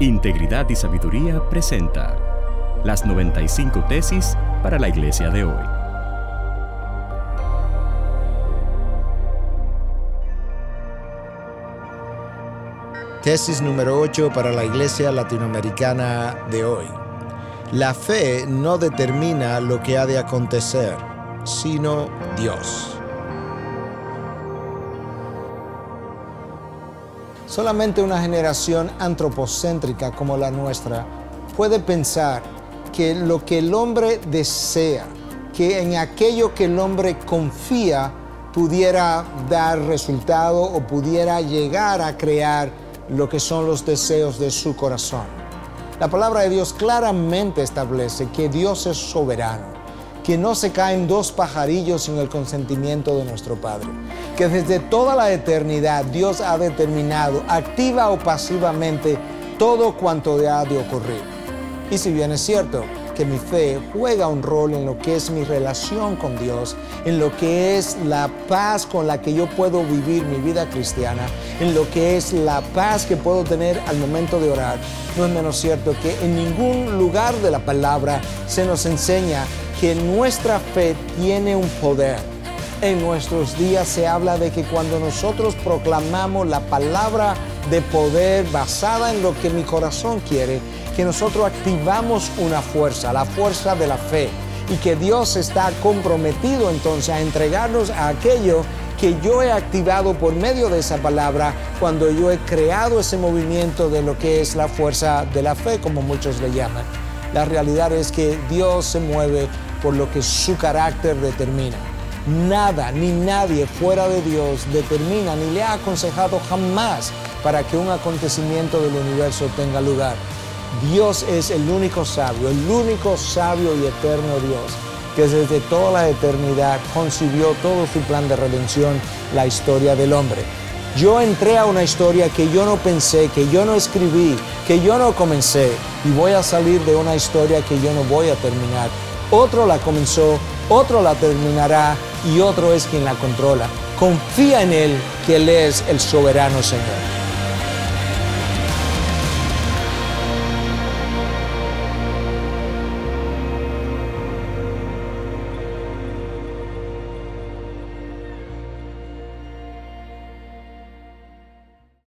Integridad y Sabiduría presenta las 95 tesis para la iglesia de hoy. Tesis número 8 para la iglesia latinoamericana de hoy. La fe no determina lo que ha de acontecer, sino Dios. Solamente una generación antropocéntrica como la nuestra puede pensar que lo que el hombre desea, que en aquello que el hombre confía pudiera dar resultado o pudiera llegar a crear lo que son los deseos de su corazón. La palabra de Dios claramente establece que Dios es soberano que no se caen dos pajarillos sin el consentimiento de nuestro Padre, que desde toda la eternidad Dios ha determinado, activa o pasivamente, todo cuanto ha de ocurrir. Y si bien es cierto que mi fe juega un rol en lo que es mi relación con Dios, en lo que es la paz con la que yo puedo vivir mi vida cristiana, en lo que es la paz que puedo tener al momento de orar, no es menos cierto que en ningún lugar de la palabra se nos enseña que nuestra fe tiene un poder. En nuestros días se habla de que cuando nosotros proclamamos la palabra de poder basada en lo que mi corazón quiere, que nosotros activamos una fuerza, la fuerza de la fe, y que Dios está comprometido entonces a entregarnos a aquello que yo he activado por medio de esa palabra cuando yo he creado ese movimiento de lo que es la fuerza de la fe, como muchos le llaman. La realidad es que Dios se mueve por lo que su carácter determina. Nada ni nadie fuera de Dios determina ni le ha aconsejado jamás para que un acontecimiento del universo tenga lugar. Dios es el único sabio, el único sabio y eterno Dios, que desde toda la eternidad concibió todo su plan de redención, la historia del hombre. Yo entré a una historia que yo no pensé, que yo no escribí, que yo no comencé, y voy a salir de una historia que yo no voy a terminar otro la comenzó, otro la terminará y otro es quien la controla. Confía en Él, que Él es el soberano Señor.